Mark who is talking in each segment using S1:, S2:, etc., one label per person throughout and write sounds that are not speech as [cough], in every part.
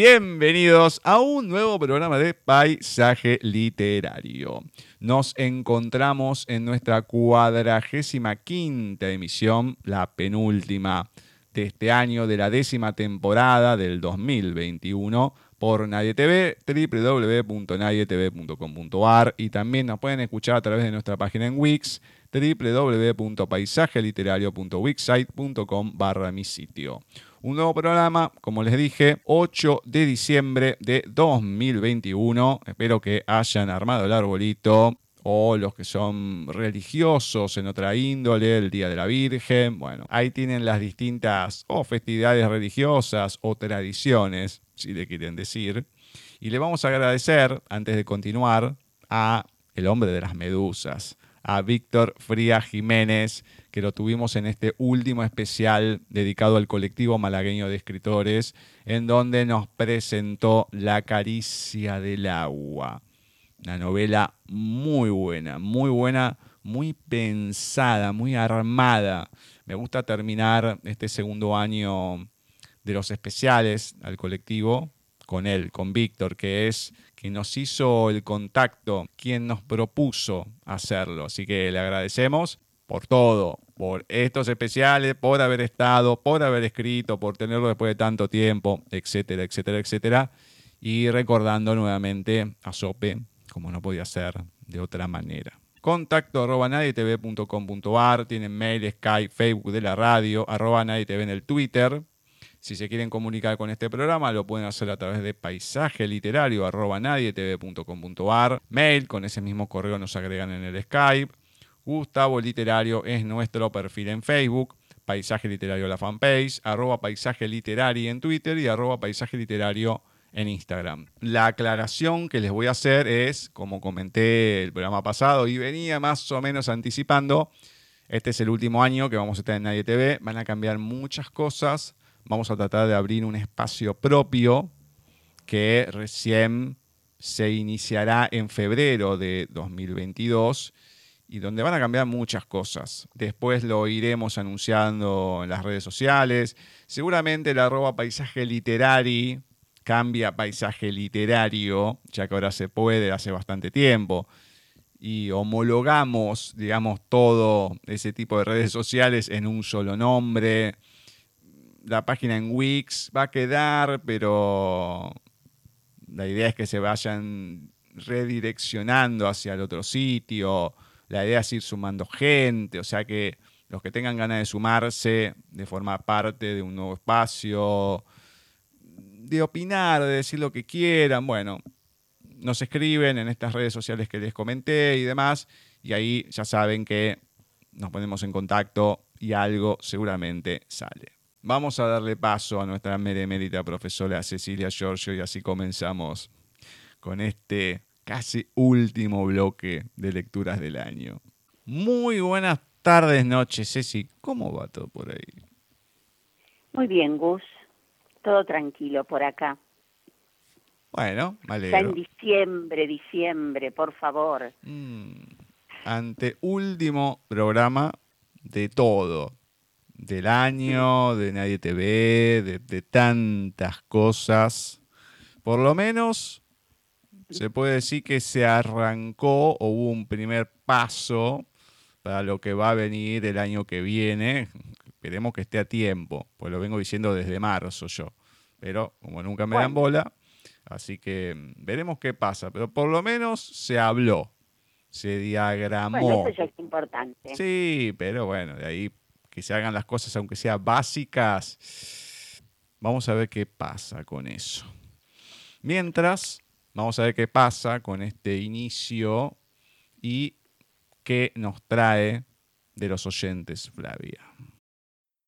S1: Bienvenidos a un nuevo programa de Paisaje Literario. Nos encontramos en nuestra cuadragésima quinta emisión, la penúltima de este año, de la décima temporada del 2021 por Nadie TV, www.nadietv.com.ar y también nos pueden escuchar a través de nuestra página en Wix, www.paisajeliterario.wixsite.com barra mi sitio un nuevo programa, como les dije, 8 de diciembre de 2021. Espero que hayan armado el arbolito o los que son religiosos en otra índole, el Día de la Virgen. Bueno, ahí tienen las distintas o festividades religiosas o tradiciones, si le quieren decir. Y le vamos a agradecer, antes de continuar, a el hombre de las medusas, a Víctor Fría Jiménez, que lo tuvimos en este último especial dedicado al colectivo malagueño de escritores, en donde nos presentó La caricia del agua. Una novela muy buena, muy buena, muy pensada, muy armada. Me gusta terminar este segundo año de los especiales al colectivo con él, con Víctor, que es quien nos hizo el contacto, quien nos propuso hacerlo. Así que le agradecemos por todo, por estos especiales, por haber estado, por haber escrito, por tenerlo después de tanto tiempo, etcétera, etcétera, etcétera. Y recordando nuevamente a Sope, como no podía ser de otra manera. Contacto arroba nadietv.com.ar, tienen mail, Skype, Facebook de la radio, arroba nadietv en el Twitter. Si se quieren comunicar con este programa, lo pueden hacer a través de paisaje literario arroba. Mail, con ese mismo correo nos agregan en el Skype. Gustavo Literario es nuestro perfil en Facebook, Paisaje Literario la fanpage, arroba Paisaje Literario en Twitter y arroba Paisaje Literario en Instagram. La aclaración que les voy a hacer es, como comenté el programa pasado y venía más o menos anticipando, este es el último año que vamos a estar en Nadie TV, van a cambiar muchas cosas, vamos a tratar de abrir un espacio propio que recién se iniciará en febrero de 2022 y donde van a cambiar muchas cosas. Después lo iremos anunciando en las redes sociales. Seguramente el arroba paisaje literario cambia paisaje literario, ya que ahora se puede hace bastante tiempo. Y homologamos, digamos, todo ese tipo de redes sociales en un solo nombre. La página en Wix va a quedar, pero la idea es que se vayan redireccionando hacia el otro sitio. La idea es ir sumando gente, o sea que los que tengan ganas de sumarse, de formar parte de un nuevo espacio, de opinar, de decir lo que quieran, bueno, nos escriben en estas redes sociales que les comenté y demás, y ahí ya saben que nos ponemos en contacto y algo seguramente sale. Vamos a darle paso a nuestra meremérita profesora Cecilia Giorgio y así comenzamos con este casi último bloque de lecturas del año. Muy buenas tardes, noches, Ceci. ¿Cómo va todo por ahí?
S2: Muy bien, Gus todo tranquilo por acá.
S1: Bueno, vale. Ya
S2: en diciembre, diciembre, por favor.
S1: Mm, ante último programa de todo. Del año, de Nadie te ve, de, tantas cosas. Por lo menos se puede decir que se arrancó o hubo un primer paso para lo que va a venir el año que viene. Esperemos que esté a tiempo, pues lo vengo diciendo desde marzo yo pero como nunca me dan bola, así que veremos qué pasa, pero por lo menos se habló, se diagramó.
S2: Bueno, eso ya es importante.
S1: Sí, pero bueno, de ahí que se hagan las cosas, aunque sean básicas, vamos a ver qué pasa con eso. Mientras, vamos a ver qué pasa con este inicio y qué nos trae de los oyentes, Flavia.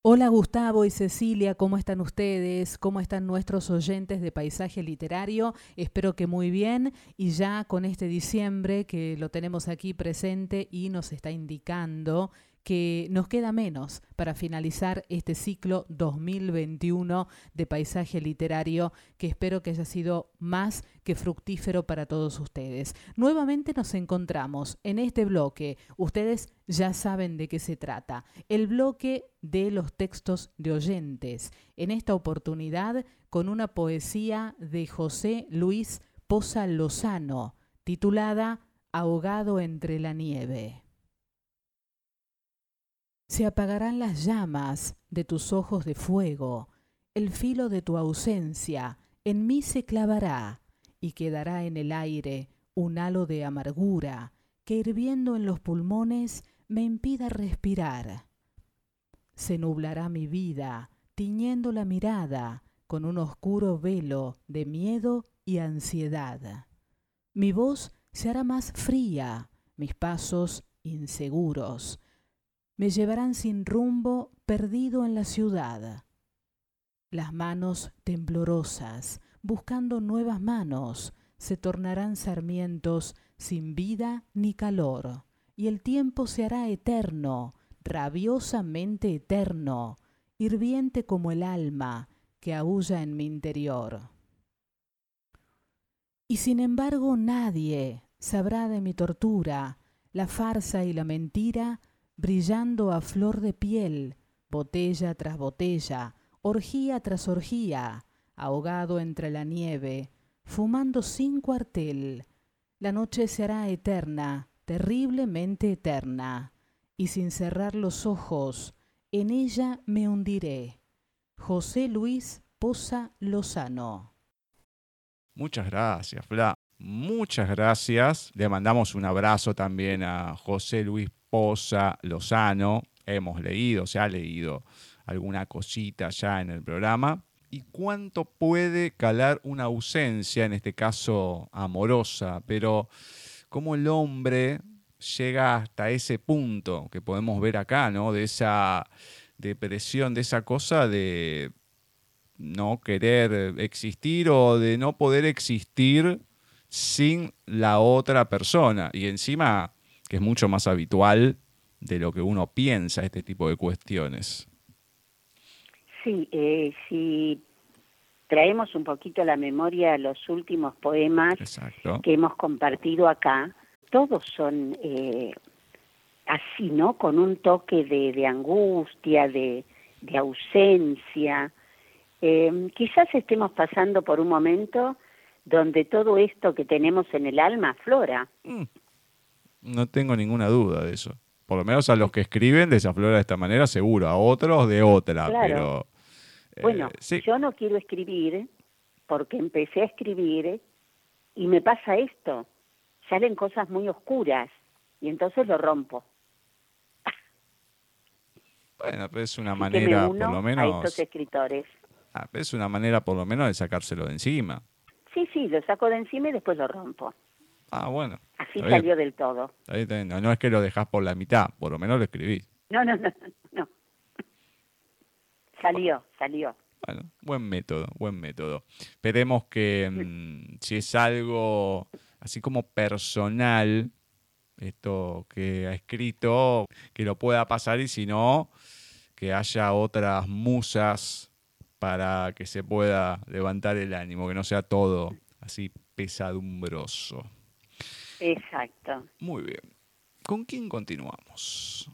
S3: Hola Gustavo y Cecilia, ¿cómo están ustedes? ¿Cómo están nuestros oyentes de paisaje literario? Espero que muy bien y ya con este diciembre que lo tenemos aquí presente y nos está indicando que nos queda menos para finalizar este ciclo 2021 de paisaje literario que espero que haya sido más que fructífero para todos ustedes. Nuevamente nos encontramos en este bloque, ustedes ya saben de qué se trata, el bloque de los textos de oyentes, en esta oportunidad con una poesía de José Luis Poza Lozano, titulada Ahogado entre la nieve. Se apagarán las llamas de tus ojos de fuego, el filo de tu ausencia en mí se clavará y quedará en el aire un halo de amargura que hirviendo en los pulmones me impida respirar. Se nublará mi vida, tiñendo la mirada con un oscuro velo de miedo y ansiedad. Mi voz se hará más fría, mis pasos inseguros, me llevarán sin rumbo perdido en la ciudad. Las manos temblorosas, buscando nuevas manos, se tornarán sarmientos sin vida ni calor, y el tiempo se hará eterno, rabiosamente eterno, hirviente como el alma que aúlla en mi interior. Y sin embargo nadie sabrá de mi tortura, la farsa y la mentira brillando a flor de piel, botella tras botella, orgía tras orgía, ahogado entre la nieve, fumando sin cuartel. La noche será eterna, terriblemente eterna, y sin cerrar los ojos, en ella me hundiré. José Luis Poza Lozano.
S1: Muchas gracias, Fla. Muchas gracias. Le mandamos un abrazo también a José Luis Poza Lozano. Hemos leído, se ha leído alguna cosita ya en el programa. ¿Y cuánto puede calar una ausencia, en este caso amorosa? Pero cómo el hombre llega hasta ese punto que podemos ver acá, ¿no? De esa depresión, de esa cosa de no querer existir o de no poder existir sin la otra persona. Y encima, que es mucho más habitual de lo que uno piensa este tipo de cuestiones.
S2: Sí, eh, si traemos un poquito a la memoria los últimos poemas que hemos compartido acá, todos son eh, así, ¿no? Con un toque de, angustia, de, ausencia. Eh, quizás estemos pasando por un momento donde todo esto que tenemos en el alma aflora. Mm.
S1: No tengo ninguna duda de eso. Por lo menos a los que escriben desaflora de esta manera, seguro. A otros de otra, pero...
S2: Eh, bueno, yo no quiero escribir porque empecé a escribir y me pasa esto. Salen cosas muy oscuras y entonces lo rompo.
S1: Bueno, pero es una manera, por lo menos.
S2: A estos escritores.
S1: Ah, es una manera, por lo menos, de sacárselo de encima.
S2: Sí, sí, lo saco de encima y después lo rompo.
S1: Ah, bueno.
S2: Así salió del todo.
S1: No, no, es que lo dejas por la mitad, por lo menos lo escribís.
S2: No, no, no, [laughs] no. Salió, salió.
S1: Bueno, buen método, buen método. Esperemos que mm, si es algo así como personal, esto que ha escrito, que lo pueda pasar y si no, que haya otras musas para que se pueda levantar el ánimo, que no sea todo así pesadumbroso.
S2: Exacto.
S1: Muy bien. ¿Con quién continuamos?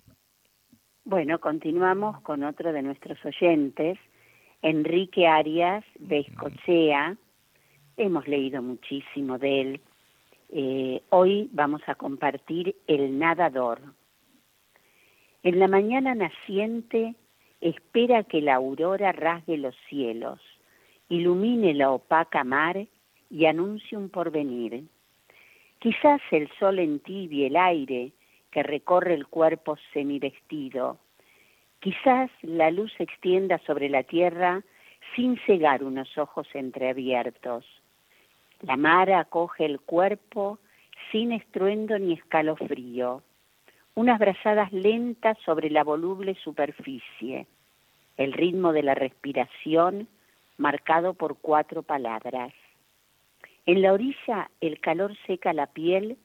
S2: Bueno, continuamos con otro de nuestros oyentes, Enrique Arias de Escochea. Hemos leído muchísimo de él. Eh, hoy vamos a compartir El Nadador. En la mañana naciente espera que la aurora rasgue los cielos, ilumine la opaca mar y anuncie un porvenir. Quizás el sol entibie el aire que recorre el cuerpo semivestido. Quizás la luz se extienda sobre la tierra sin cegar unos ojos entreabiertos. La mar acoge el cuerpo sin estruendo ni escalofrío unas brazadas lentas sobre la voluble superficie, el ritmo de la respiración marcado por cuatro palabras. En la orilla el calor seca la piel,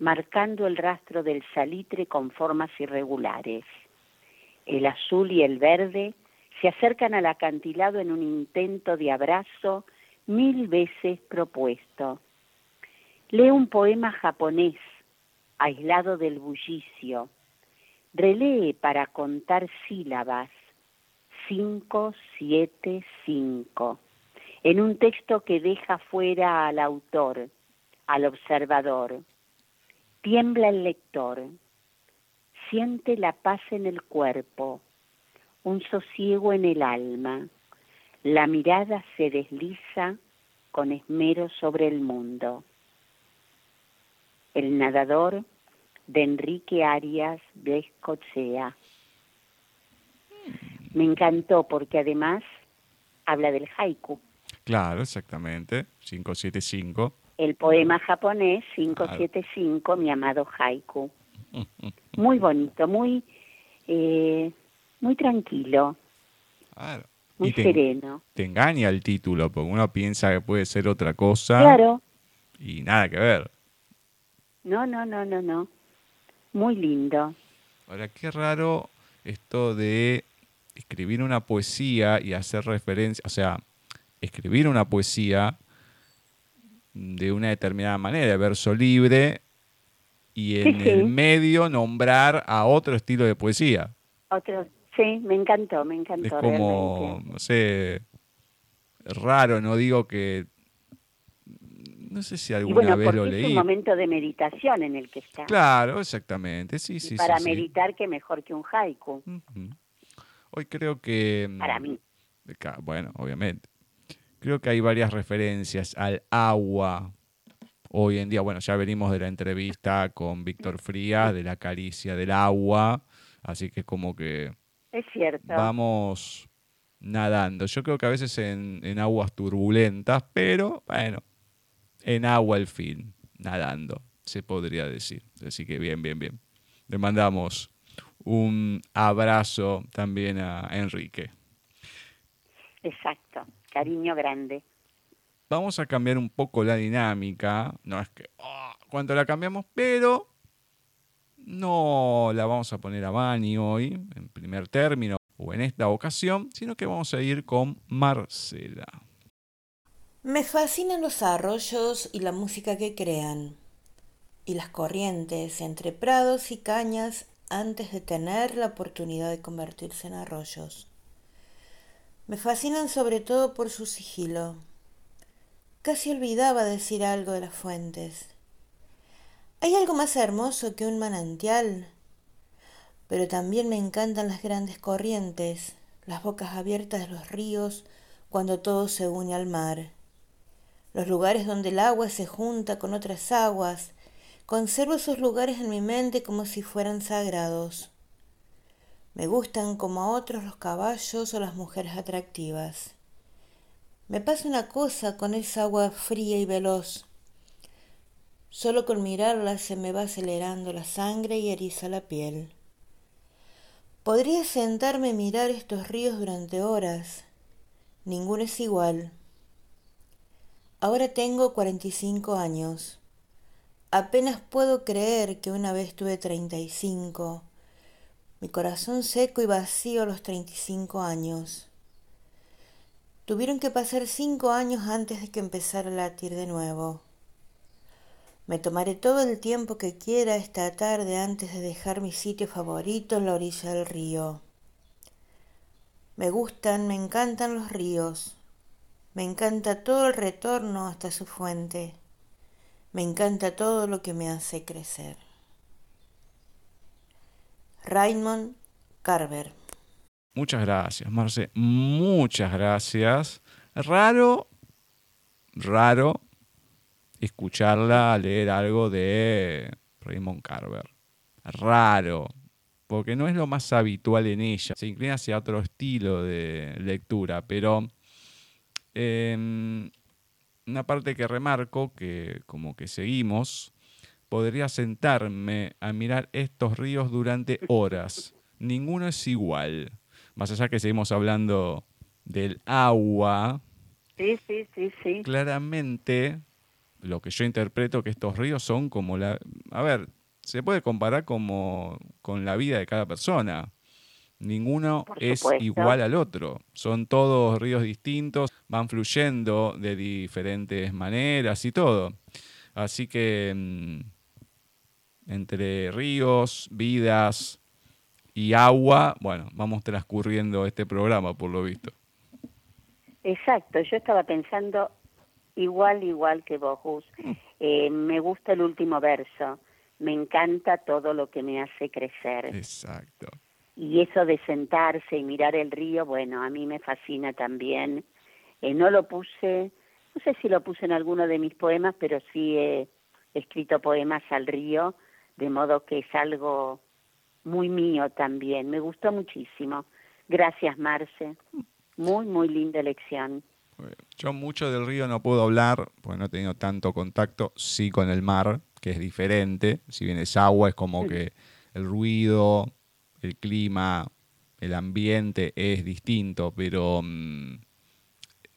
S2: marcando el rastro del salitre con formas irregulares. El azul y el verde se acercan al acantilado en un intento de abrazo mil veces propuesto. Lee un poema japonés aislado del bullicio. Relee para contar sílabas. Cinco, siete, cinco. En un texto que deja fuera al autor, al observador. Tiembla el lector. Siente la paz en el cuerpo, un sosiego en el alma. La mirada se desliza con esmero sobre el mundo. El nadador de Enrique Arias de. Me encantó porque además habla del haiku.
S1: Claro, exactamente, 575.
S2: El poema japonés 575, mi amado haiku. [laughs] Muy bonito, muy, eh, muy tranquilo. Muy sereno.
S1: Te engaña el título, porque uno piensa que puede ser otra cosa.
S2: Claro.
S1: Y nada que ver.
S2: No, no, no, no, no. Muy lindo.
S1: Ahora, qué raro esto de escribir una poesía y hacer referencia, o sea, escribir una poesía de una determinada manera, verso libre, y en el medio nombrar a otro estilo de poesía.
S2: Otro, sí, me encantó, me encantó.
S1: Es como, no sé, raro, no digo que no sé si alguna vez lo leí.
S2: Es un momento de meditación en el que está.
S1: Claro, exactamente, sí, sí.
S2: para meditar, que mejor que un haiku.
S1: Hoy creo que.
S2: Mm, para mí.
S1: Bueno, obviamente. Creo que hay varias referencias al agua. Hoy en día, bueno, ya venimos de la entrevista con Víctor Frías, de la caricia del agua. Así que como que.
S2: Es cierto.
S1: Vamos nadando. Yo creo que a veces en, en aguas turbulentas, pero bueno, en agua el fin, nadando, se podría decir. Así que bien, bien, bien. Le mandamos un abrazo también a Enrique.
S2: exacto, cariño grande.
S1: Vamos a cambiar un poco la dinámica, no es que oh, cuando la cambiamos, pero no la vamos a poner a Bani hoy, en primer término, o en esta ocasión, sino que vamos a ir con Marcela.
S4: Me fascinan los arroyos y la música que crean, y las corrientes entre prados y cañas antes de tener la oportunidad de convertirse en arroyos. Me fascinan sobre todo por su sigilo. Casi olvidaba decir algo de las fuentes. Hay algo más hermoso que un manantial, pero también me encantan las grandes corrientes, las bocas abiertas de los ríos cuando todo se une al mar, los lugares donde el agua se junta con otras aguas Conservo esos lugares en mi mente como si fueran sagrados. Me gustan como a otros los caballos o las mujeres atractivas. Me pasa una cosa con esa agua fría y veloz. Solo con mirarla se me va acelerando la sangre y eriza la piel. Podría sentarme y mirar estos ríos durante horas. Ninguno es igual. Ahora tengo 45 años. Apenas puedo creer que una vez tuve treinta y cinco. Mi corazón seco y vacío a los treinta y cinco años. Tuvieron que pasar cinco años antes de que empezara a latir de nuevo. Me tomaré todo el tiempo que quiera esta tarde antes de dejar mi sitio favorito en la orilla del río. Me gustan, me encantan los ríos. Me encanta todo el retorno hasta su fuente. Me encanta todo lo que me hace crecer. Raymond Carver.
S1: Muchas gracias, Marce. Muchas gracias. Raro, raro escucharla leer algo de Raymond Carver. Raro, porque no es lo más habitual en ella. Se inclina hacia otro estilo de lectura, pero em, una parte que remarco, que como que seguimos, podría sentarme a mirar estos ríos durante horas. Ninguno es igual. Más allá que seguimos hablando del agua.
S2: Sí, sí, sí, sí.
S1: Claramente, lo que yo interpreto que estos ríos son como la... A ver, se puede comparar como con la vida de cada persona. Ninguno es igual al otro. Son todos ríos distintos, van fluyendo de diferentes maneras y todo. Así que mm, entre ríos, vidas y agua, bueno, vamos transcurriendo este programa por lo visto.
S2: Exacto, yo estaba pensando igual, igual que vos, mm. eh, me gusta el último verso. Me encanta todo lo que me hace crecer.
S1: Exacto
S2: y eso de sentarse y mirar el río, bueno, a mí me fascina también. Eh, no lo puse, no sé si lo puse en alguno de mis poemas, pero sí he escrito poemas al río, de modo que es algo muy mío también. Me gustó muchísimo. Gracias, Marce. Muy, muy linda elección.
S1: Yo mucho del río no puedo hablar, porque no he tenido tanto contacto, sí con el mar, que es diferente. Si bien es agua, es como que el ruido, el clima, el ambiente es distinto, pero mm,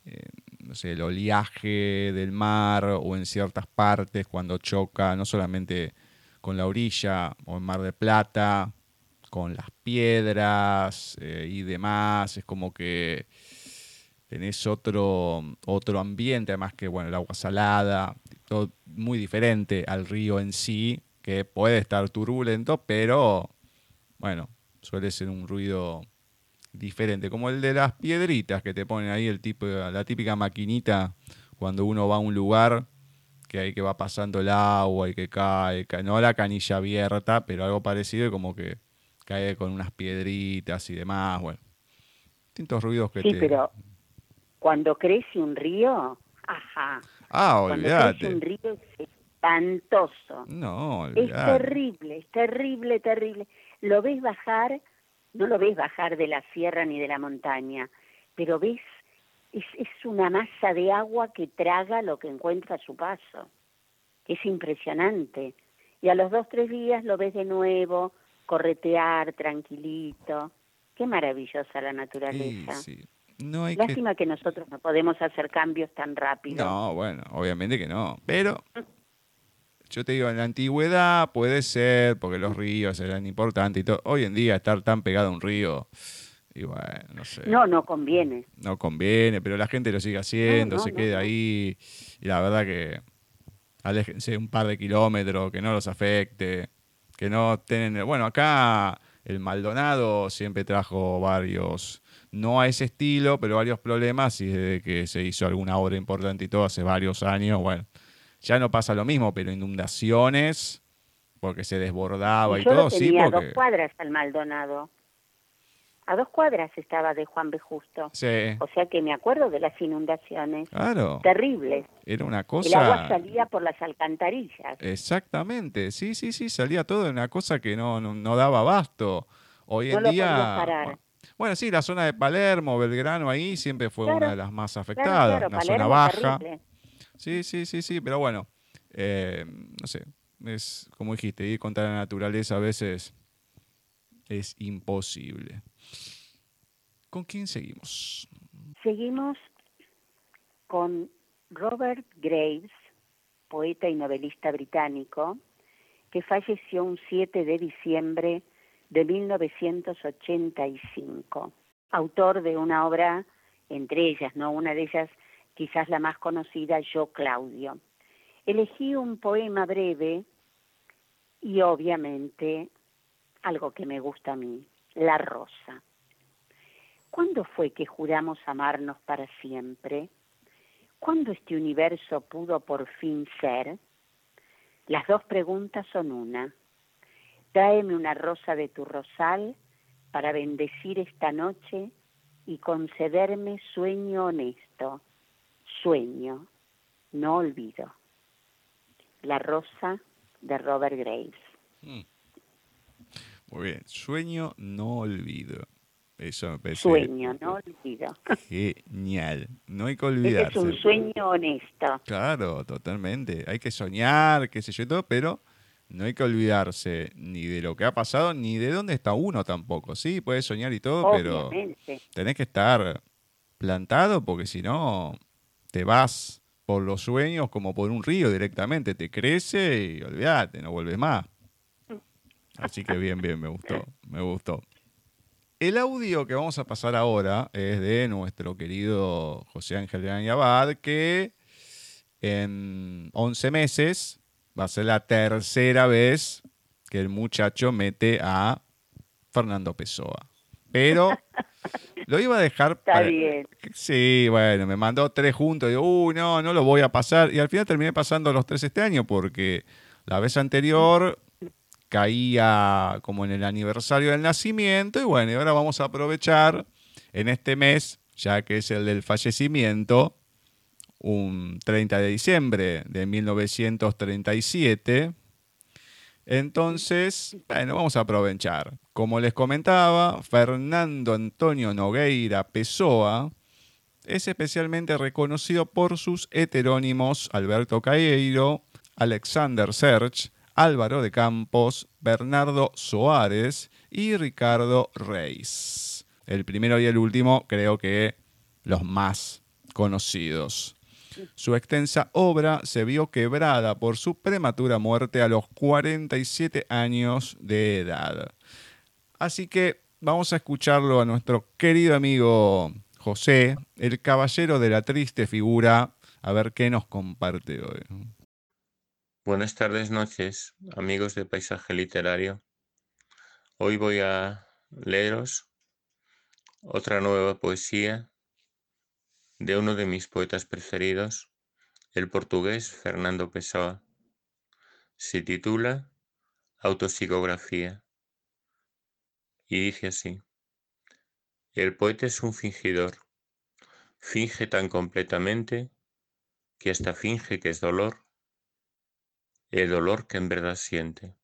S1: eh, no sé, el oleaje del mar o en ciertas partes cuando choca, no solamente con la orilla o en Mar de Plata, con las piedras eh, y demás, es como que tenés otro, otro ambiente, además que bueno, el agua salada, todo muy diferente al río en sí, que puede estar turbulento, pero bueno, suele ser un ruido diferente, como el de las piedritas que te ponen ahí, el tipo, la típica maquinita cuando uno va a un lugar que hay que va pasando el agua y que cae, no la canilla abierta, pero algo parecido como que cae con unas piedritas y demás, bueno, distintos ruidos que
S2: sí, pero cuando crece un río, ajá.
S1: Ah, olvídate. Cuando
S2: crece un río es espantoso.
S1: No,
S2: Es terrible, es terrible, terrible lo ves bajar, no lo ves bajar de la sierra ni de la montaña, pero ves, es, es una masa de agua que traga lo que encuentra a su paso. Es impresionante. Y a los dos, tres días lo ves de nuevo, corretear tranquilito. Qué maravillosa la naturaleza.
S1: Sí, no hay que...
S2: Lástima que... nosotros no podemos hacer cambios tan rápido.
S1: No, bueno, obviamente que no. Pero yo te digo, en la antigüedad puede ser, porque los ríos eran importantes y todo. Hoy en día estar tan pegado a un río, y bueno, no sé.
S2: No, no conviene.
S1: No conviene, pero la gente lo sigue haciendo, se queda ahí. Y la verdad que aléjense un par de kilómetros, que no los afecte, que no tienen... Bueno, acá el Maldonado siempre trajo varios, no a ese estilo, pero varios problemas y desde que se hizo alguna obra importante y todo hace varios años, bueno, ya no pasa lo mismo, pero inundaciones, porque se desbordaba y, todo,
S2: sí. Porque... dos cuadras al Maldonado a dos cuadras estaba de Juan B. Justo.
S1: Sí.
S2: O sea que me acuerdo de las inundaciones.
S1: Claro.
S2: Terribles.
S1: Era una cosa...
S2: El agua salía por las alcantarillas.
S1: Exactamente, sí, sí, sí, salía todo de una cosa que no, no, daba abasto. Hoy en día... Bueno, sí, la zona de Palermo, Belgrano, ahí siempre fue una de las más afectadas, una zona baja. Sí, sí, sí, sí, pero bueno, eh, no sé, es como dijiste, ir contra la naturaleza a veces es imposible. ¿Con quién seguimos?
S2: Seguimos con Robert Graves, poeta y novelista británico, que falleció un 7 de diciembre de 1985, autor de una obra, entre ellas, ¿no? Una de ellas, quizás la más conocida, Yo Claudio. Elegí un poema breve y obviamente algo que me gusta a mí, La Rosa. ¿Cuándo fue que juramos amarnos para siempre? ¿Cuándo este universo pudo por fin ser? Las dos preguntas son una. Tráeme una rosa de tu rosal para bendecir esta noche y concederme sueño honesto, sueño, no olvido. La rosa de Robert Graves.
S1: Mm. Muy bien, sueño, no olvido. Eso me parece.
S2: Sueño, no olvido. [laughs]
S1: Genial. No hay que olvidarse.
S2: es un sueño honesto.
S1: Claro, totalmente. Hay que soñar, qué sé yo, todo, pero no hay que olvidarse ni de lo que ha pasado, ni de dónde está uno tampoco. Sí, puedes soñar y todo, pero tenés que estar plantado porque si no, te vas por los sueños como por un río directamente. Te crece y olvídate, no vuelves más. Así que bien, bien, me gustó, me gustó. El audio que vamos a pasar ahora es de nuestro querido José Ángel Abad, que en 11 meses va a ser la tercera vez que el muchacho mete a Fernando Pessoa. Pero [laughs] lo iba a dejar
S2: Está bien.
S1: Sí, bueno, me mandó tres juntos. Digo, uy, no, no lo voy a pasar. Y al final terminé pasando los tres este año porque la vez anterior caía como en el aniversario del nacimiento y bueno, y ahora vamos a aprovechar en este mes, ya que es el del fallecimiento, un 30 de diciembre de 1937. Entonces, bueno, vamos a aprovechar. Como les comentaba, Fernando Antonio Nogueira Pessoa es especialmente reconocido por sus heterónimos Alberto Caeiro, Alexander Serge, Álvaro de Campos, Bernardo Soares y Ricardo Reis. El primero y el último creo que los más conocidos. Su extensa obra se vio quebrada por su prematura muerte a los 47 años de edad. Así que vamos a escucharlo a nuestro querido amigo José, el caballero de la triste figura, a ver qué nos comparte hoy.
S5: Buenas tardes, noches, amigos de Paisaje Literario. Hoy voy a leeros otra nueva poesía de uno de mis poetas preferidos, el portugués Fernando Pessoa. Se titula Autopsicografía y dice así. El poeta es un fingidor. Finge tan completamente que hasta finge que es dolor el dolor que en verdad siente.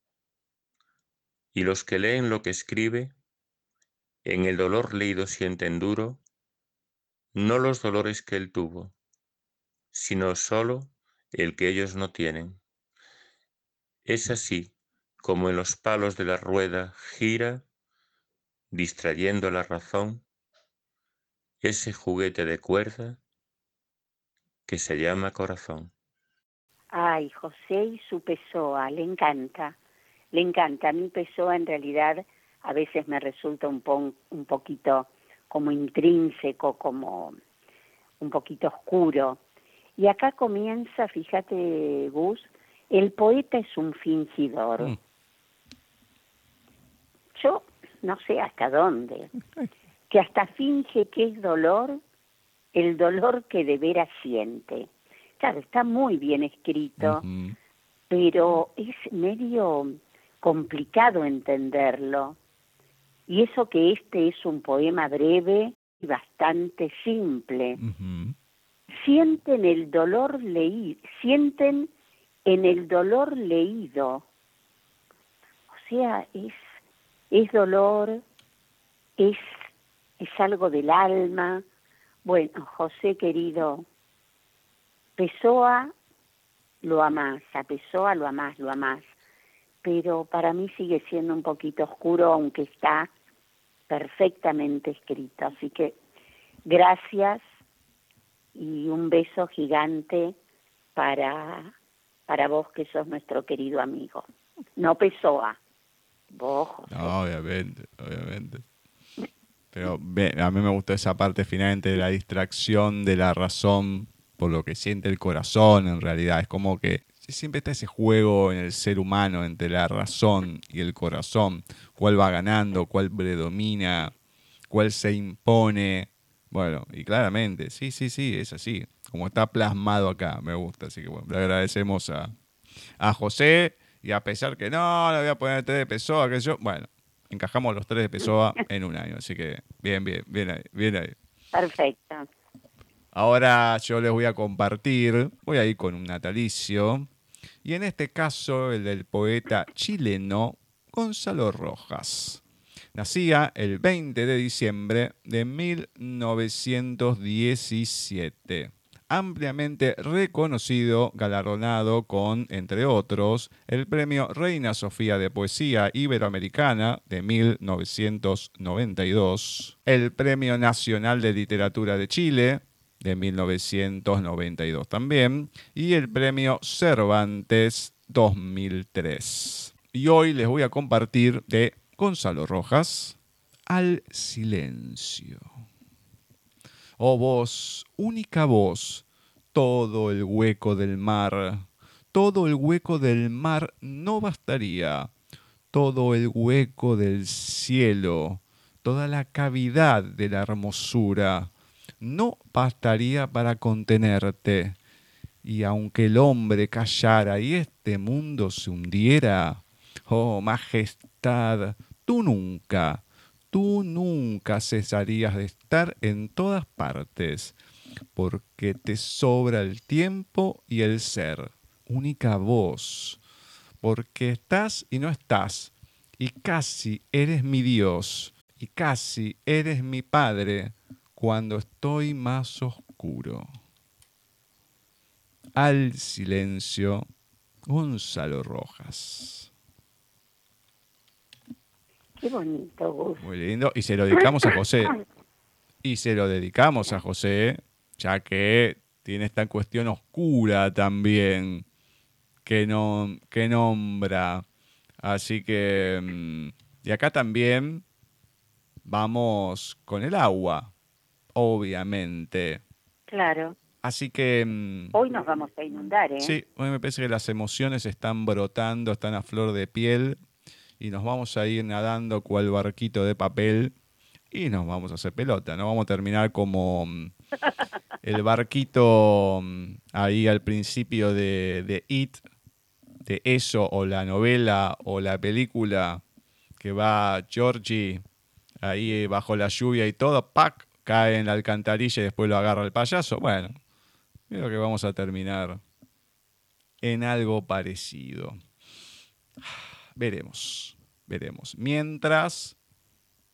S5: Y los que leen lo que escribe, en el dolor leído sienten duro, no los dolores que él tuvo, sino solo el que ellos no tienen. Es así como en los palos de la rueda gira, distrayendo la razón, ese juguete de cuerda que se llama corazón.
S2: Ay, José y su Pessoa, le encanta, le encanta. A mí Pessoa en realidad a veces me resulta un, un poquito como intrínseco, como un poquito oscuro. Y acá comienza, fíjate, Gus, el poeta es un fingidor. Mm. Yo no sé hasta dónde, que hasta finge que es dolor el dolor que de veras siente. Claro, está muy bien escrito, pero es medio complicado entenderlo. Y eso que este es un poema breve y bastante simple. Sienten el dolor leído, sienten en el dolor leído. O sea, es, es dolor, es, es algo del alma. Bueno, José querido, Pessoa lo amás, a Pessoa lo amás, lo amás, pero para mí sigue siendo un poquito oscuro, aunque está perfectamente escrito. Así que gracias y un beso gigante para, para vos que sos nuestro querido amigo. No Pessoa, vos.
S1: obviamente, obviamente. Pero a mí me gustó esa parte final entre la distracción de la razón por lo que siente el corazón en realidad. Es como que siempre está ese juego en el ser humano entre la razón y el corazón. Cuál va ganando, cuál predomina, cuál se impone. Bueno, y claramente, sí, sí, sí, es así. Como está plasmado acá, me gusta. Así que bueno, le agradecemos a, a José y a pesar que no, le voy a poner tres de Pessoa, que yo, bueno, encajamos los tres de Pessoa en un año. Así que bien, bien, bien ahí, bien ahí.
S2: Perfecto.
S1: Ahora yo les voy a compartir, voy a ir con un natalicio, y en este caso el del poeta chileno Gonzalo Rojas. Nacía el 20 de diciembre de 1917 ampliamente reconocido, galardonado con, entre otros, el Premio Reina Sofía de Poesía Iberoamericana de 1992, el Premio Nacional de Literatura de Chile de 1992 también, y el Premio Cervantes 2003. Y hoy les voy a compartir de Gonzalo Rojas, Al Silencio. Oh voz, única voz, todo el hueco del mar, todo el hueco del mar no bastaría, todo el hueco del cielo, toda la cavidad de la hermosura, no bastaría para contenerte. Y aunque el hombre callara y este mundo se hundiera, oh majestad, tú nunca, tú nunca cesarías de estar en todas partes, porque te sobra el tiempo y el ser, única voz, porque estás y no estás, y casi eres mi Dios, y casi eres mi Padre, cuando estoy más oscuro. Al silencio, Gonzalo Rojas.
S2: Qué bonito,
S1: Muy lindo. Y se lo dedicamos a José. Y se lo dedicamos a José, ya que tiene esta cuestión oscura también que, no, que nombra. Así que, mm, y acá también vamos con el agua, obviamente.
S2: Claro.
S1: Así que... Mm,
S2: hoy nos vamos a inundar, ¿eh?
S1: Sí, hoy me parece que las emociones están brotando, están a flor de piel y nos vamos a ir nadando cual barquito de papel y nos vamos a hacer pelota, ¿no? Vamos a terminar como mm, [laughs] el barquito mm, ahí al principio de, de It, de eso, o la novela o la película que va Georgie ahí bajo la lluvia y todo, ¡pac! Cae en la alcantarilla y después lo agarra el payaso. Bueno, creo que vamos a terminar en algo parecido. Veremos, veremos. Mientras,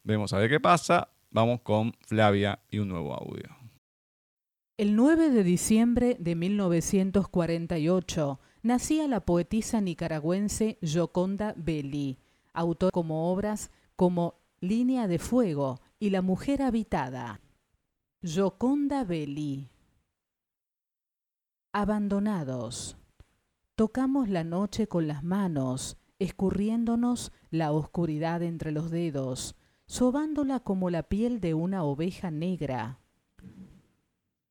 S1: vemos a ver qué pasa. Vamos con Flavia y un nuevo audio.
S3: El 9 de diciembre de 1948 nacía la poetisa nicaragüense Joconda Belli, autor como obras como Línea de Fuego y La Mujer Habitada. Joconda Belli. Abandonados. Tocamos la noche con las manos, escurriéndonos la oscuridad entre los dedos, sobándola como la piel de una oveja negra.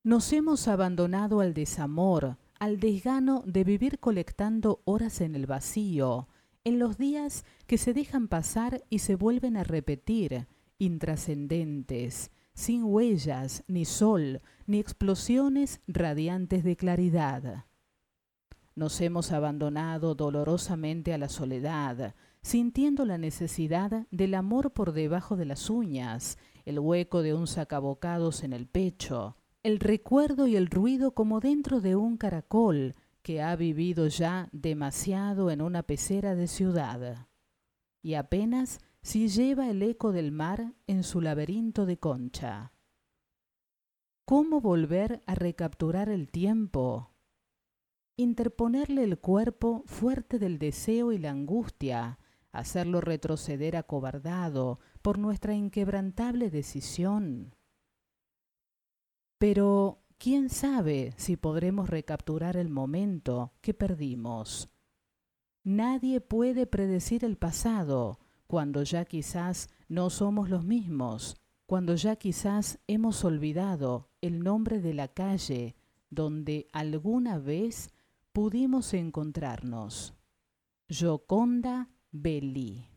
S3: Nos hemos abandonado al desamor, al desgano de vivir colectando horas en el vacío, en los días que se dejan pasar y se vuelven a repetir, intrascendentes, sin huellas, ni sol, ni explosiones radiantes de claridad. Nos hemos abandonado dolorosamente a la soledad, sintiendo la necesidad del amor por debajo de las uñas, el hueco de un sacabocados en el pecho, el recuerdo y el ruido como dentro de un caracol que ha vivido ya demasiado en una pecera de ciudad. Y apenas si lleva el eco del mar en su laberinto de concha. ¿Cómo volver a recapturar el tiempo? Interponerle el cuerpo fuerte del deseo y la angustia, hacerlo retroceder acobardado por nuestra inquebrantable decisión. Pero, ¿quién sabe si podremos recapturar el momento que perdimos? Nadie puede predecir el pasado, cuando ya quizás no somos los mismos, cuando ya quizás hemos olvidado el nombre de la calle donde alguna vez pudimos encontrarnos. Joconda Belli.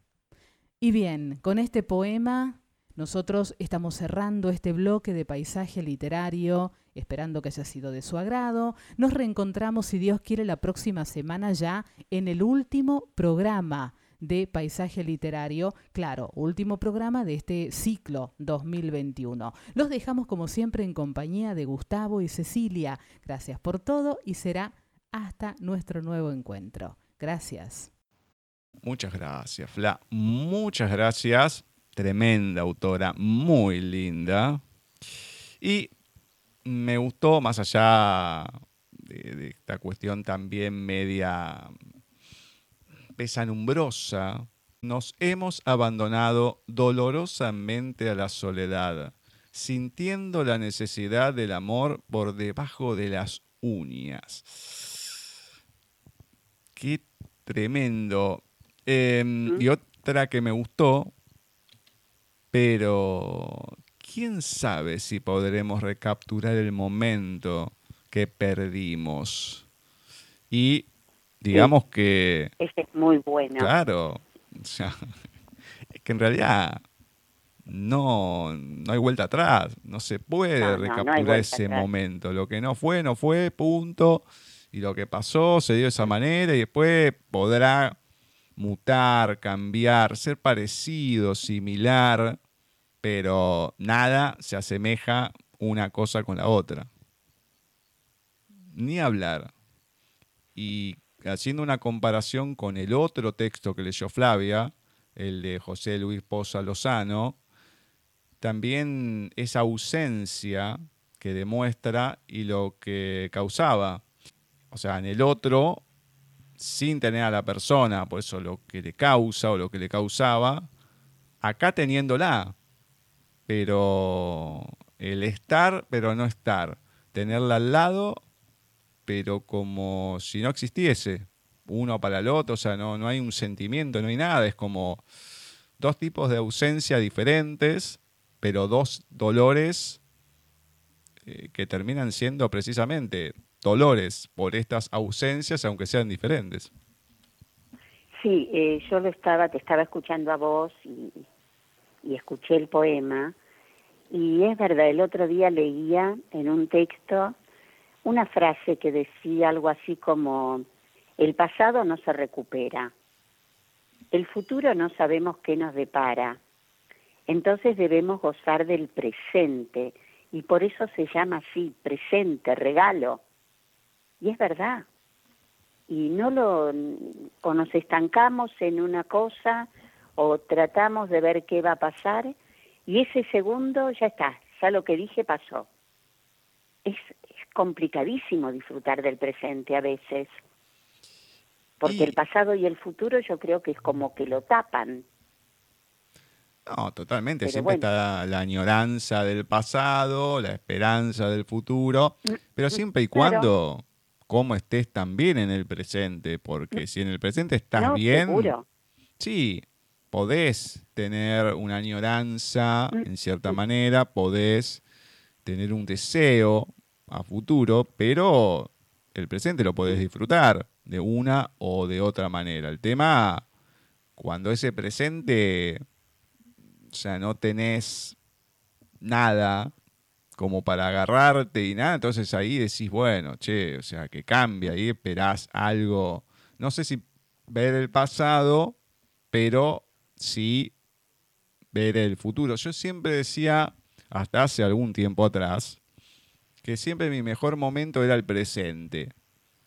S3: Y bien, con este poema nosotros estamos cerrando este bloque de paisaje literario, esperando que haya sido de su agrado. Nos reencontramos, si Dios quiere, la próxima semana ya en el último programa de Paisaje Literario, claro, último programa de este ciclo 2021. Los dejamos como siempre en compañía de Gustavo y Cecilia. Gracias por todo y será hasta nuestro nuevo encuentro. Gracias.
S1: Muchas gracias, Fla. Muchas gracias. Tremenda autora, muy linda. Y me gustó, más allá de, esta cuestión también media pesanumbrosa, nos hemos abandonado dolorosamente a la soledad, sintiendo la necesidad del amor por debajo de las uñas. Qué tremendo. Em, y otra que me gustó, pero quién sabe si podremos recapturar el momento que perdimos. Y digamos que...
S2: Ese es muy bueno.
S1: Claro, o sea, es que en realidad no, no hay vuelta atrás, no se puede
S2: No, no, no hay
S1: recapturar ese
S2: atrás.
S1: momento. Lo que no fue, no fue, punto. Y lo que pasó se dio de esa manera y después podrá mutar, cambiar, ser parecido, similar, pero nada se asemeja una cosa con la otra. Ni hablar. Y haciendo una comparación con el otro texto que leyó Flavia, el de José Luis Poza Lozano, también esa ausencia que demuestra y lo que causaba. O sea, en el otro, sin tener a la persona, por eso lo que le causa o lo que le causaba, acá teniéndola, pero el estar, pero no estar, tenerla al lado, pero como si no existiese, uno para el otro, o sea, no, no hay un sentimiento, no hay nada, es como dos tipos de ausencia diferentes, pero dos dolores eh, que terminan siendo precisamente dolores por estas ausencias, aunque sean diferentes.
S2: Sí, eh, yo lo estaba, te estaba escuchando a vos y, y escuché el poema. Y es verdad, el otro día leía en un texto una frase que decía algo así como, el pasado no se recupera, el futuro no sabemos qué nos depara, entonces debemos gozar del presente y por eso se llama así, presente, regalo. Y es verdad. Y no lo, o nos estancamos en una cosa o tratamos de ver qué va a pasar y ese segundo ya está, ya lo que dije pasó. Es, complicadísimo disfrutar del presente a veces, porque
S1: Y-
S2: el pasado y el futuro yo creo que es como que lo tapan.
S1: No, totalmente.
S2: Pero
S1: Siempre
S2: bueno.
S1: está la añoranza del pasado, la esperanza del futuro, pero siempre y
S2: Mm, claro.
S1: cuando como estés también en el presente, porque si en el presente estás
S2: no,
S1: bien,
S2: seguro.
S1: sí, podés tener una añoranza
S2: Mm,
S1: en cierta manera, podés tener un deseo futuro, pero el presente lo podés disfrutar de una o de otra manera. El tema, cuando ese presente, sea, no tenés nada como para agarrarte y nada, entonces ahí decís, bueno, che, o sea, que cambia, ahí esperás algo, no sé si ver el pasado, pero sí ver el futuro. Yo siempre decía, hasta hace algún tiempo atrás, que siempre mi mejor momento era el presente.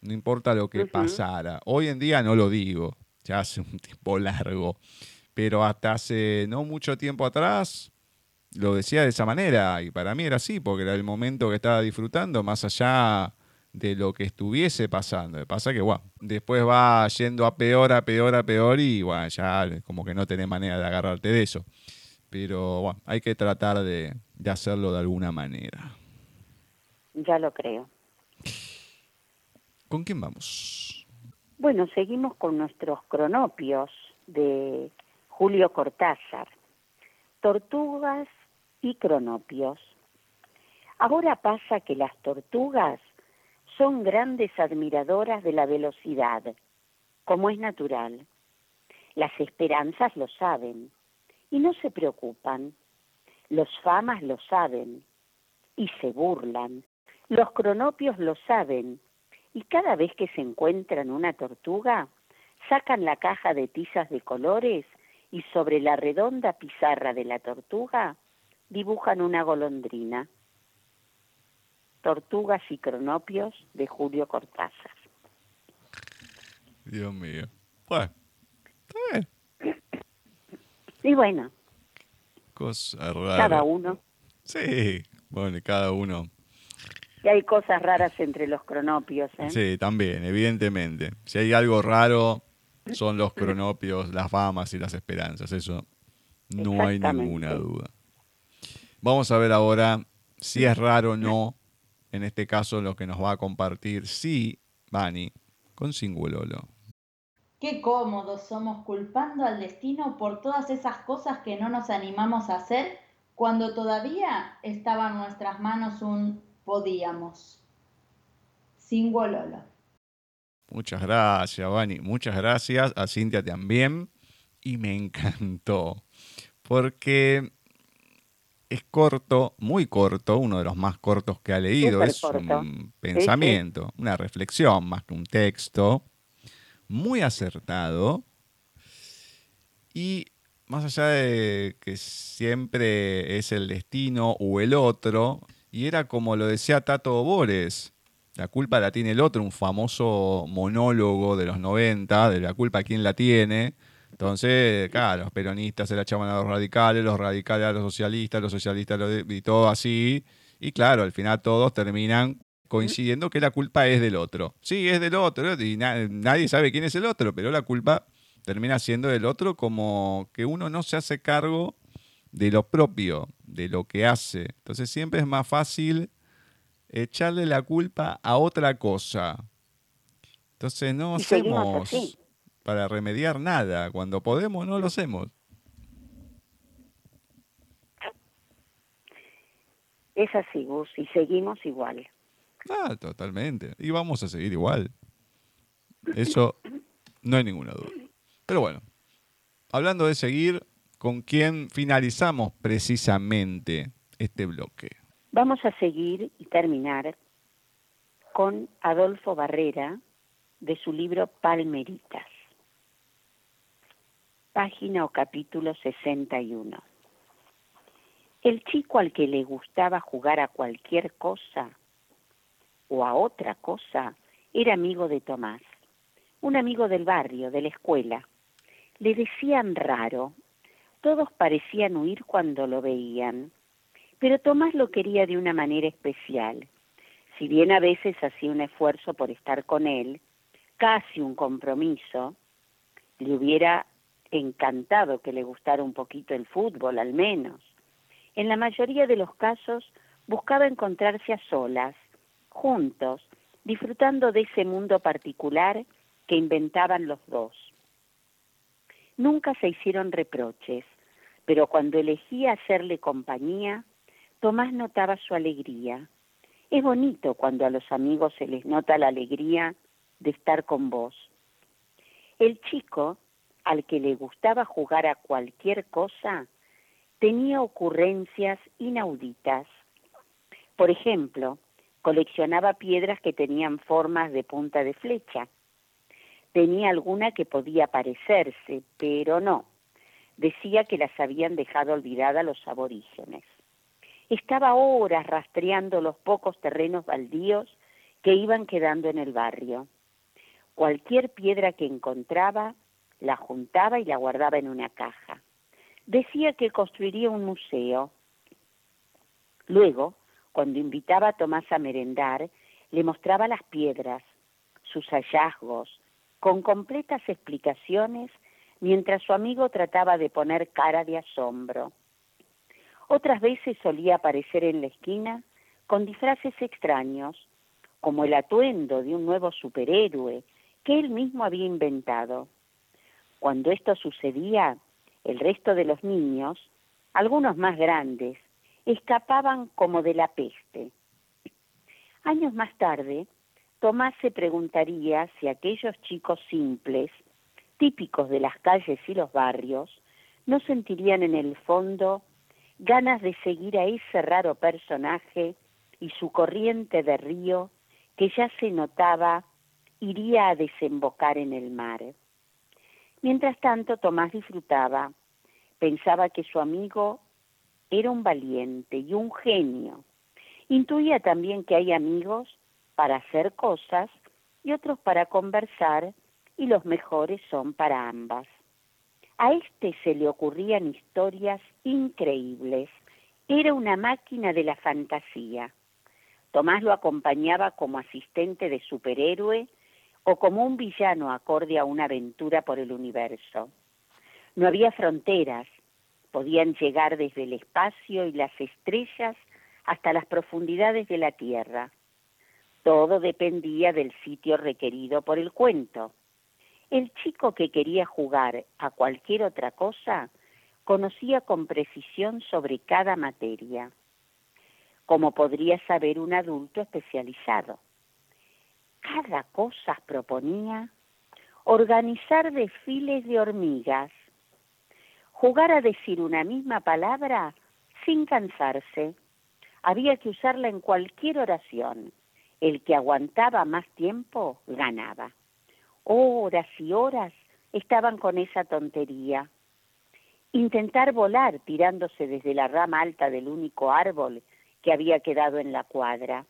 S1: No importa lo que pasara. Hoy en día no lo digo, ya hace un [laughs] tiempo largo. Pero hasta hace no mucho tiempo atrás lo decía de esa manera. Y para mí era así, porque era el momento que estaba disfrutando, más allá de lo que estuviese pasando. Pasa que, bueno, después va yendo a peor, a peor, a peor y, bueno, ya como que no tenés manera de agarrarte de eso. Pero, bueno, hay que tratar de, de hacerlo de alguna manera.
S2: Ya lo creo.
S1: ¿Con quién vamos?
S2: Bueno, seguimos con nuestros cronopios de Julio Cortázar. Tortugas y cronopios. Ahora pasa que las tortugas son grandes admiradoras de la velocidad, como es natural. Las esperanzas lo saben y no se preocupan. Los famas lo saben y se burlan. Los cronopios lo saben y cada vez que se encuentran una tortuga, sacan la caja de tizas de colores y sobre la redonda pizarra de la tortuga dibujan una golondrina. Tortugas y cronopios de Julio Cortázar.
S1: Dios mío. Bueno, está bien.
S2: Y bueno,
S1: Cosa rara.
S2: cada uno.
S1: Sí, bueno, cada uno.
S2: Y hay cosas raras entre los cronopios. ¿eh?
S1: Sí, también, evidentemente. Si hay algo raro, son los cronopios, las famas y las esperanzas. Eso no hay ninguna duda. Vamos a ver ahora si es raro o no. En este caso, lo que nos va a compartir, sí, Vani, con Singulolo.
S6: Qué cómodos somos culpando al destino por todas esas cosas que no nos animamos a hacer cuando todavía estaba en nuestras manos un podíamos. Sin Lolo.
S1: Muchas gracias, Vani. Muchas gracias. A Cintia también. Y me encantó. Porque es corto, muy corto, uno de los más cortos que ha leído.
S2: Súper
S1: Es
S2: corto.
S1: un pensamiento, una reflexión más que un texto. Muy acertado. Y más allá de que siempre es el destino o el otro, y era como lo decía Tato Bores, la culpa la tiene el otro, un famoso monólogo de los 90, de la culpa quién la tiene. Entonces, claro, los peronistas se la echaban a los radicales, los radicales a los socialistas, los socialistas los de- y todo así. Y claro, al final todos terminan coincidiendo que la culpa es del otro. Sí, es del otro, y na- nadie sabe quién es el otro, pero la culpa termina siendo del otro como que uno no se hace cargo de lo propio, de lo que hace. Entonces siempre es más fácil echarle la culpa a otra cosa. Entonces no hacemos para remediar nada. Cuando podemos, no lo hacemos.
S2: Es así, Gus, y seguimos igual.
S1: Ah, totalmente. Y vamos a seguir igual. Eso no hay ninguna duda. Pero bueno, hablando de seguir, ¿con quién finalizamos precisamente este bloque?
S2: Vamos a seguir y terminar con Adolfo Barrera de su libro Palmeritas. Página o capítulo 61. El chico al que le gustaba jugar a cualquier cosa o a otra cosa era amigo de Tomás, un amigo del barrio, de la escuela. Le decían raro, todos parecían huir cuando lo veían pero Tomás lo quería de una manera especial. Si bien a veces hacía un esfuerzo por estar con él, casi un compromiso, le hubiera encantado que le gustara un poquito el fútbol al menos. En la mayoría de los casos buscaba encontrarse a solas, juntos, disfrutando de ese mundo particular que inventaban los dos. Nunca se hicieron reproches, pero cuando elegía hacerle compañía, Tomás notaba su alegría. Es bonito cuando a los amigos se les nota la alegría de estar con vos. El chico, al que le gustaba jugar a cualquier cosa, tenía ocurrencias inauditas. Por ejemplo, coleccionaba piedras que tenían formas de punta de flecha. Tenía alguna que podía parecerse, pero no. Decía que las habían dejado olvidadas los aborígenes. Estaba horas rastreando los pocos terrenos baldíos que iban quedando en el barrio. Cualquier piedra que encontraba, la juntaba y la guardaba en una caja. Decía que construiría un museo. Luego, cuando invitaba a Tomás a merendar, le mostraba las piedras, sus hallazgos, con completas explicaciones, mientras su amigo trataba de poner cara de asombro. Otras veces solía aparecer en la esquina con disfraces extraños, como el atuendo de un nuevo superhéroe que él mismo había inventado. Cuando esto sucedía, el resto de los niños, algunos más grandes, escapaban como de la peste. Años más tarde, Tomás se preguntaría si aquellos chicos simples, típicos de las calles y los barrios, no sentirían en el fondo ganas de seguir a ese raro personaje y su corriente de río que ya se notaba iría a desembocar en el mar. Mientras tanto, Tomás disfrutaba, pensaba que su amigo era un valiente y un genio. Intuía también que hay amigos para hacer cosas y otros para conversar y los mejores son para ambas. A este se le ocurrían historias increíbles. Era una máquina de la fantasía. Tomás lo acompañaba como asistente de superhéroe o como un villano acorde a una aventura por el universo. No había fronteras, podían llegar desde el espacio y las estrellas hasta las profundidades de la Tierra. Todo dependía del sitio requerido por el cuento. El chico que quería jugar a cualquier otra cosa conocía con precisión sobre cada materia, como podría saber un adulto especializado cada cosa proponía organizar desfiles de hormigas, jugar a decir una misma palabra sin cansarse. Había que usarla en cualquier oración. El que aguantaba más tiempo ganaba. Horas y horas estaban con esa tontería. Intentar volar tirándose desde la rama alta del único árbol que había quedado en la cuadra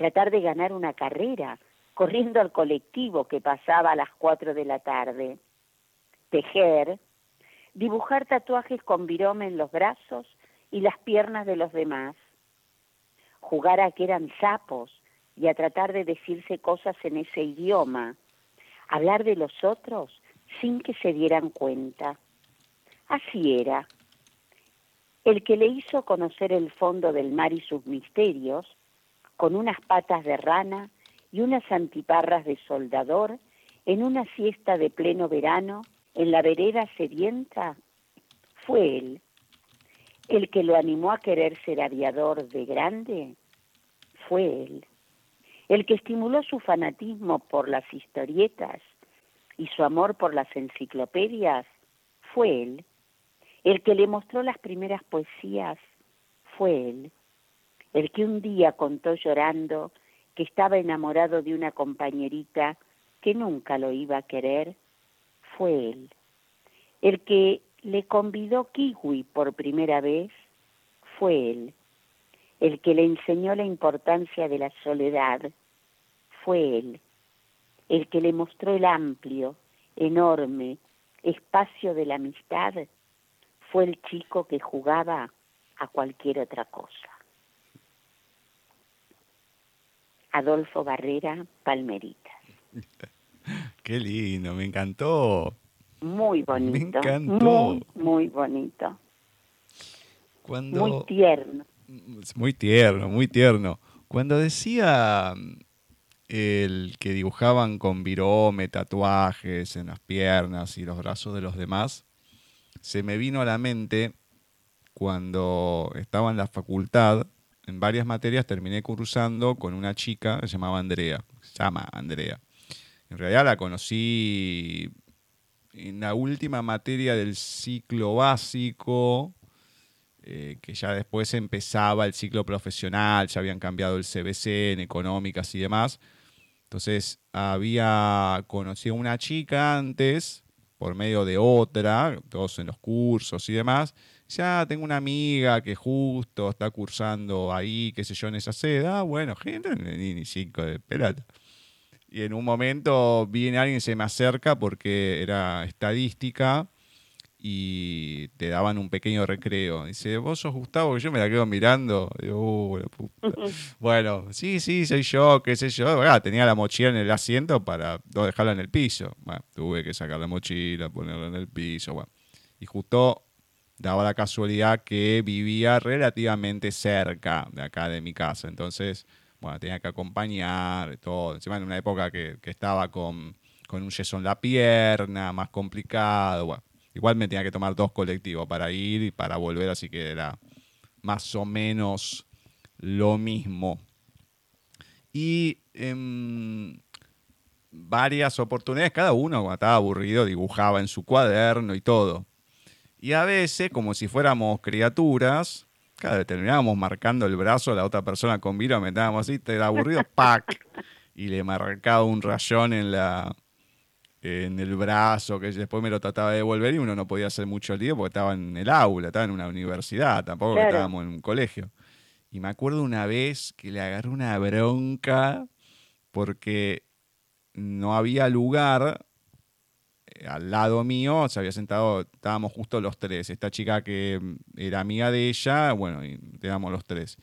S2: tratar de ganar una carrera, corriendo al colectivo que pasaba a las cuatro de la tarde, tejer, dibujar tatuajes con virome en los brazos y las piernas de los demás, jugar a que eran sapos y a tratar de decirse cosas en ese idioma, hablar de los otros sin que se dieran cuenta. Así era. El que le hizo conocer el fondo del mar y sus misterios con unas patas de rana y unas antiparras de soldador en una siesta de pleno verano en la vereda sedienta, fue él. El que lo animó a querer ser aviador de grande, fue él. El que estimuló su fanatismo por las historietas y su amor por las enciclopedias, fue él. El que le mostró las primeras poesías, fue él el que un día contó llorando que estaba enamorado de una compañerita que nunca lo iba a querer, fue él. El que le convidó kiwi por primera vez, fue él. El que le enseñó la importancia de la soledad, fue él. El que le mostró el amplio, enorme espacio de la amistad, fue el chico que jugaba a cualquier otra cosa. Adolfo Barrera Palmerita. [laughs]
S1: Qué lindo, me encantó.
S2: Muy bonito.
S1: Me encantó.
S2: Muy, muy bonito.
S1: Cuando...
S2: Muy tierno.
S1: Muy tierno, muy tierno. Cuando decía mm, el que dibujaban con virome, tatuajes en las piernas y los brazos de los demás, se me vino a la mente cuando estaba en la facultad, en varias materias terminé cursando con una chica que se llamaba Andrea, llama Andrea. En realidad la conocí en la última materia del ciclo básico, eh, que ya después empezaba el ciclo profesional, ya habían cambiado el CBC en económicas y demás. Entonces había conocido a una chica antes, por medio de otra, todos en los cursos y demás. Ya tengo una amiga que justo está cursando ahí, qué sé yo, en esa sede. Ah, bueno, gente, ni, ni cinco de pelota. Y en un momento viene alguien, se me acerca porque era estadística y te daban un pequeño recreo. Dice, vos sos Gustavo, que yo me la quedo mirando. Digo, "Uh, la puta". [laughs] bueno, sí, sí, soy yo, qué sé yo. Ah, tenía la mochila en el asiento para no dejarla en el piso. Bueno, tuve que sacar la mochila, ponerla en el piso. Bueno. Y justo daba la casualidad que vivía relativamente cerca de acá de mi casa. Entonces, bueno, tenía que acompañar, todo. Encima en una época que, que estaba con, con un yeso en la pierna, más complicado. Bueno, igual me tenía que tomar dos colectivos para ir y para volver, así que era más o menos lo mismo. Y en varias oportunidades, cada uno cuando estaba aburrido dibujaba en su cuaderno y todo. Y a veces, como si fuéramos criaturas, claro, terminábamos marcando el brazo a la otra persona con vino, metábamos así, te era aburrido, ¡pac! [laughs] Y le marcaba un rayón en la en el brazo, que después me lo trataba de devolver y uno no podía hacer mucho lío porque estaba en el aula, estaba en una universidad, tampoco
S2: Claro.
S1: estábamos en un colegio. Y me acuerdo una vez que le agarré una bronca porque no había lugar eh, al lado mío, se había sentado, estábamos justo los tres. Esta chica que mm, era amiga de ella, bueno, y éramos los tres.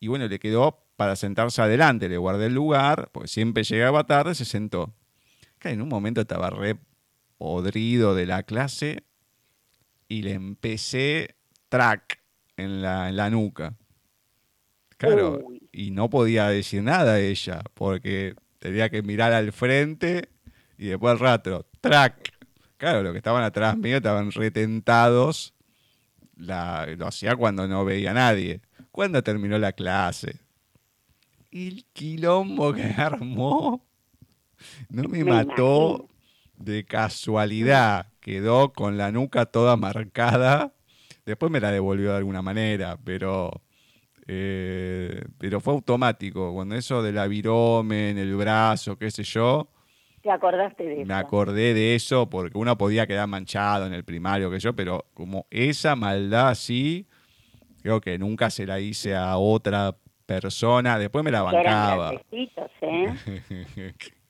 S1: Y bueno, le quedó para sentarse adelante, le guardé el lugar, porque siempre llegaba tarde, se sentó. Que en un momento estaba re podrido de la clase y le empecé track en la, en la nuca. Claro,
S2: Uy.
S1: y no podía decir nada a ella, porque tenía que mirar al frente y después al rato, track. Claro, los que estaban atrás mío estaban retentados. La, lo hacía cuando no veía a nadie. Cuando terminó la clase. El quilombo que [laughs] armó no me,
S2: Me
S1: mató
S2: imagino.
S1: de casualidad. Quedó con la nuca toda marcada. Después me la devolvió de alguna manera, pero, eh, pero fue automático. Cuando eso de la virome en el brazo, qué sé yo,
S2: ¿Te acordaste de eso?
S1: me acordé de eso porque uno podía quedar manchado en el primario, que yo, pero como esa maldad así, creo que nunca se la hice a otra persona. Después me la
S2: eran
S1: bancaba.
S2: ¿eh? [laughs]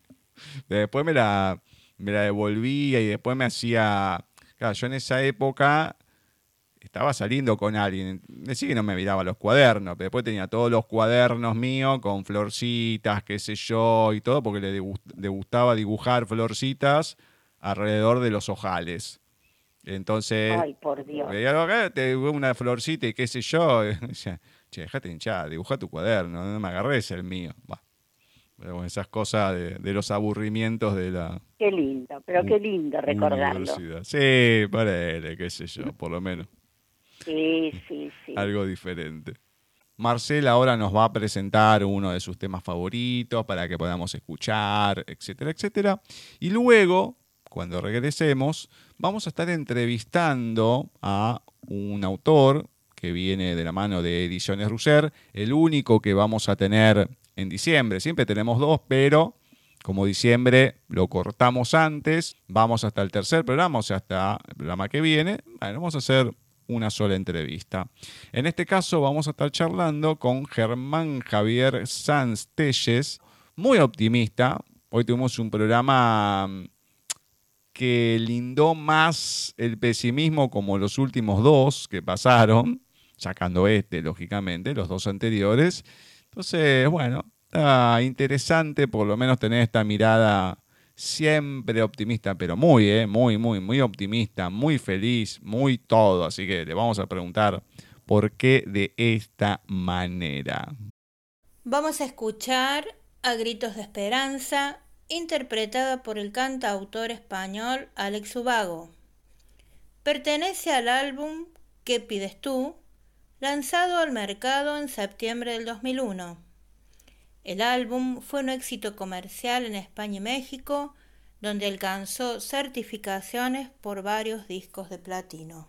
S1: después me la, me la devolvía y después me hacía. Claro, yo en esa época estaba saliendo con alguien. Decí que no me miraba los cuadernos, pero después tenía todos los cuadernos míos con florcitas, qué sé yo, y todo, porque le, gu- le gustaba dibujar florcitas alrededor de los ojales. Entonces,
S2: Ay, por Dios.
S1: veía te dibujé una florcita y qué sé yo. [laughs] che, dejate hinchar, dibuja tu cuaderno, no me agarres el mío. Va. Bueno, esas cosas de, de los aburrimientos de la
S2: Qué lindo, pero qué lindo recordarlo.
S1: Sí, ponele, qué sé yo, por lo menos [laughs]
S2: Sí, sí, sí.
S1: algo diferente. Marcela ahora nos va a presentar uno de sus temas favoritos para que podamos escuchar, etcétera, etcétera. Y luego, cuando regresemos, vamos a estar entrevistando a un autor que viene de la mano de Ediciones Russer, el único que vamos a tener en diciembre. Siempre tenemos dos, pero como diciembre lo cortamos antes, vamos hasta el tercer programa, o sea, hasta el programa que viene. Bueno, vamos a hacer una sola entrevista. En este caso vamos a estar charlando con Germán Javier Sanz Telles, muy optimista. Hoy tuvimos un programa mm, que lindó más el pesimismo como los últimos dos que pasaron, sacando este, lógicamente, los dos anteriores. Entonces, bueno, interesante por lo menos tener esta mirada siempre optimista, pero muy, eh, muy, muy, muy optimista, muy feliz, muy todo. Así que le vamos a preguntar por qué de esta manera.
S4: Vamos a escuchar a Gritos de Esperanza, interpretada por el cantautor español Alex Ubago. Pertenece al álbum ¿Qué pides tú?, lanzado al mercado en septiembre del 2001. El álbum fue un éxito comercial en España y México, donde alcanzó certificaciones por varios discos de platino.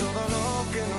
S7: Todo lo que